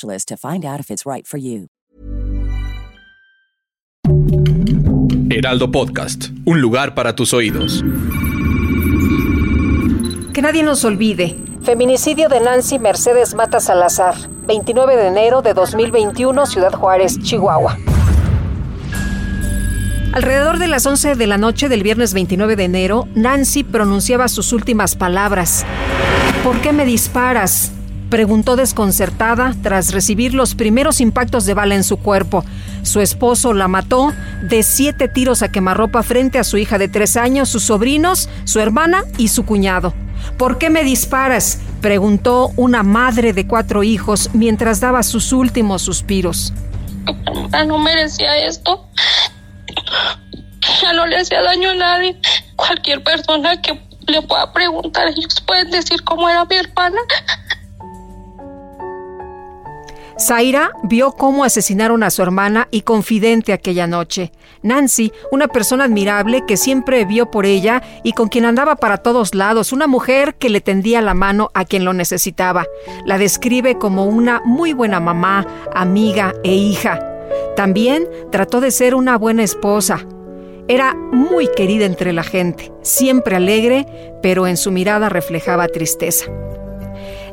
to find out if it's right for you. Heraldo Podcast, un lugar para tus oídos. Que nadie nos olvide. Feminicidio de Nancy Mercedes Mata Salazar, 29 de enero de 2021, Ciudad Juárez, Chihuahua. Alrededor de las 11 de la noche del viernes 29 de enero, Nancy pronunciaba sus últimas palabras. ¿Por qué me disparas? Preguntó desconcertada tras recibir los primeros impactos de bala en su cuerpo. Su esposo la mató de siete tiros a quemarropa frente a su hija de tres años, sus sobrinos, su hermana y su cuñado. ¿Por qué me disparas? preguntó una madre de cuatro hijos mientras daba sus últimos suspiros. No merecía esto. Ya no le hacía daño a nadie. Cualquier persona que le pueda preguntar, ellos pueden decir cómo era mi hermana. Zaira vio cómo asesinaron a su hermana y confidente aquella noche. Nancy, una persona admirable que siempre vio por ella y con quien andaba para todos lados, una mujer que le tendía la mano a quien lo necesitaba. La describe como una muy buena mamá, amiga e hija. También trató de ser una buena esposa. Era muy querida entre la gente, siempre alegre, pero en su mirada reflejaba tristeza.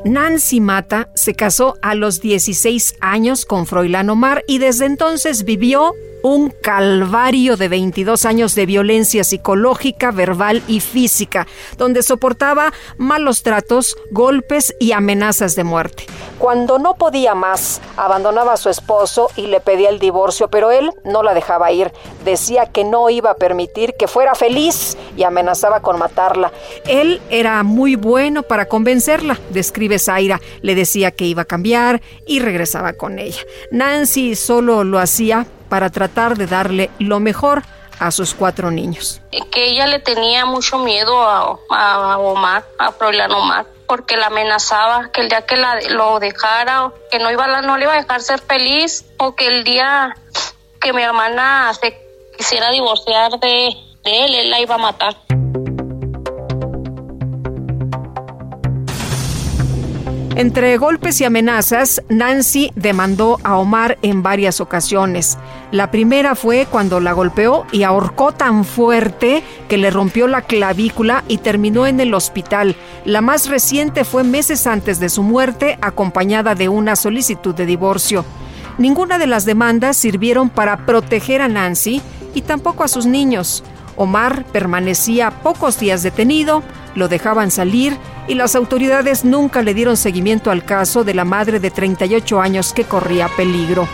Nancy Mata se casó a los 16 años con Froilán Omar y desde entonces vivió un calvario de 22 años de violencia psicológica, verbal y física, donde soportaba malos tratos, golpes y amenazas de muerte. Cuando no podía más, abandonaba a su esposo y le pedía el divorcio, pero él no la dejaba ir. Decía que no iba a permitir que fuera feliz y amenazaba con matarla. Él era muy bueno para convencerla, describe Zaira. Le decía que iba a cambiar y regresaba con ella. Nancy solo lo hacía para tratar de darle lo mejor a sus cuatro niños. Que ella le tenía mucho miedo a, Omar, a Froilán Omar, porque la amenazaba que el día que la, lo dejara, que no, iba, no le iba a dejar ser feliz, o que el día que mi hermana se quisiera divorciar de, de él, él la iba a matar. Entre golpes y amenazas, Nancy demandó a Omar en varias ocasiones. La primera fue cuando la golpeó y ahorcó tan fuerte que le rompió la clavícula y terminó en el hospital. La más reciente fue meses antes de su muerte, acompañada de una solicitud de divorcio. Ninguna de las demandas sirvieron para proteger a Nancy y tampoco a sus niños. Omar permanecía pocos días detenido, lo dejaban salir y las autoridades nunca le dieron seguimiento al caso de la madre de 38 años que corría peligro.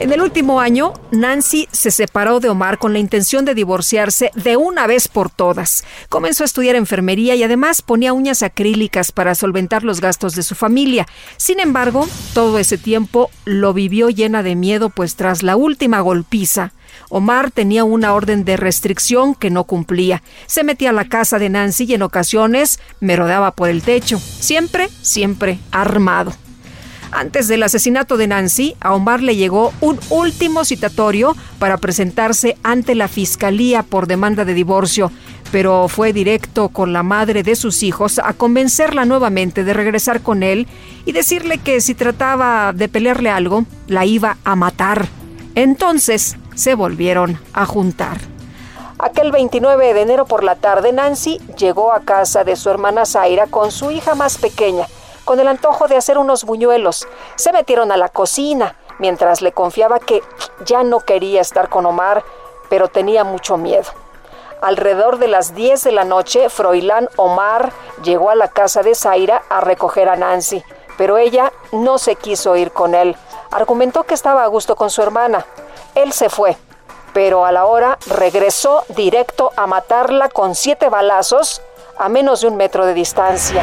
En el último año, Nancy se separó de Omar con la intención de divorciarse de una vez por todas. Comenzó a estudiar enfermería y además ponía uñas acrílicas para solventar los gastos de su familia. Sin embargo, todo ese tiempo lo vivió llena de miedo, pues tras la última golpiza, Omar tenía una orden de restricción que no cumplía. Se metía a la casa de Nancy y en ocasiones merodeaba por el techo, siempre, siempre armado. Antes del asesinato de Nancy, a Omar le llegó un último citatorio para presentarse ante la fiscalía por demanda de divorcio, pero fue directo con la madre de sus hijos a convencerla nuevamente de regresar con él y decirle que si trataba de pelearle algo, la iba a matar. Entonces se volvieron a juntar. Aquel 29 de enero por la tarde, Nancy llegó a casa de su hermana Zaira con su hija más pequeña, con el antojo de hacer unos buñuelos. Se metieron a la cocina. mientras le confiaba que ya no quería estar con Omar, pero tenía mucho miedo. Alrededor de las 10 de la noche, Froilán Omar llegó a la casa de Zaira a recoger a Nancy, pero ella no se quiso ir con él. Argumentó que estaba a gusto con su hermana. Él se fue, pero a la hora regresó directo a matarla con siete balazos a menos de un metro de distancia.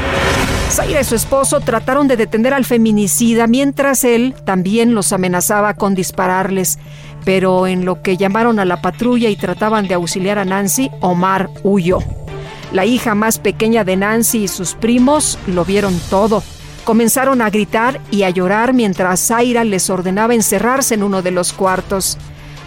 Zaira y su esposo trataron de detener al feminicida mientras él también los amenazaba con dispararles. Pero en lo que llamaron a la patrulla y trataban de auxiliar a Nancy, Omar huyó. La hija más pequeña de Nancy y sus primos lo vieron todo. Comenzaron a gritar y a llorar mientras Zaira les ordenaba encerrarse en uno de los cuartos.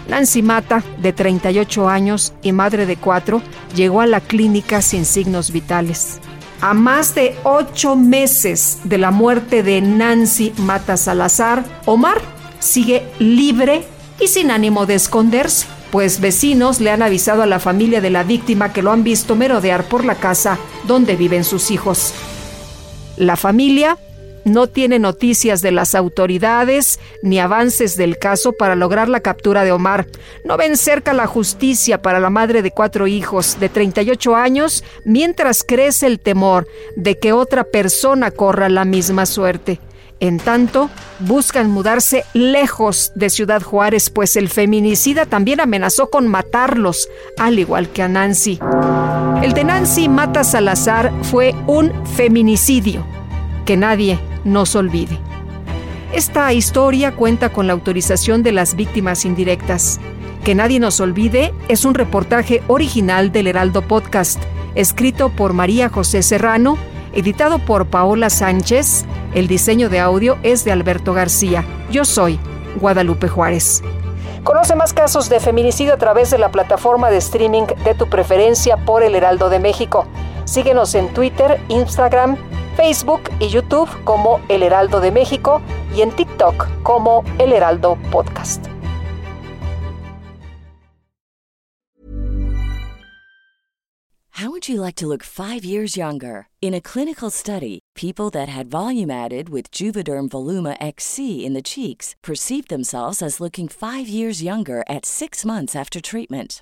Nancy Mata, de 38 años y madre de cuatro, llegó a la clínica sin signos vitales. A más de ocho meses de la muerte de Nancy Mata Salazar, Omar sigue libre y sin ánimo de esconderse, pues vecinos le han avisado a la familia de la víctima que lo han visto merodear por la casa donde viven sus hijos. La familia no tiene noticias de las autoridades ni avances del caso para lograr la captura de Omar. No ven cerca la justicia para la madre de cuatro hijos de 38 años mientras crece el temor de que otra persona corra la misma suerte. En tanto, buscan mudarse lejos de Ciudad Juárez, pues el feminicida también amenazó con matarlos, al igual que a Nancy. El de Nancy Mata Salazar fue un feminicidio que nadie nos olvide. Esta historia cuenta con la autorización de las víctimas indirectas. Que nadie nos olvide es un reportaje original del Heraldo Podcast, escrito por María José Serrano, editado por Paola Sánchez. El diseño de audio es de Alberto García. Yo soy Guadalupe Juárez. Conoce más casos de feminicidio a través de la plataforma de streaming de tu preferencia por El Heraldo de México. Síguenos en Twitter, Instagram, Facebook y YouTube como El Heraldo de México y en TikTok como El Heraldo Podcast. How would you like to look 5 years younger? In a clinical study, people that had volume added with Juvederm Voluma XC in the cheeks perceived themselves as looking 5 years younger at 6 months after treatment.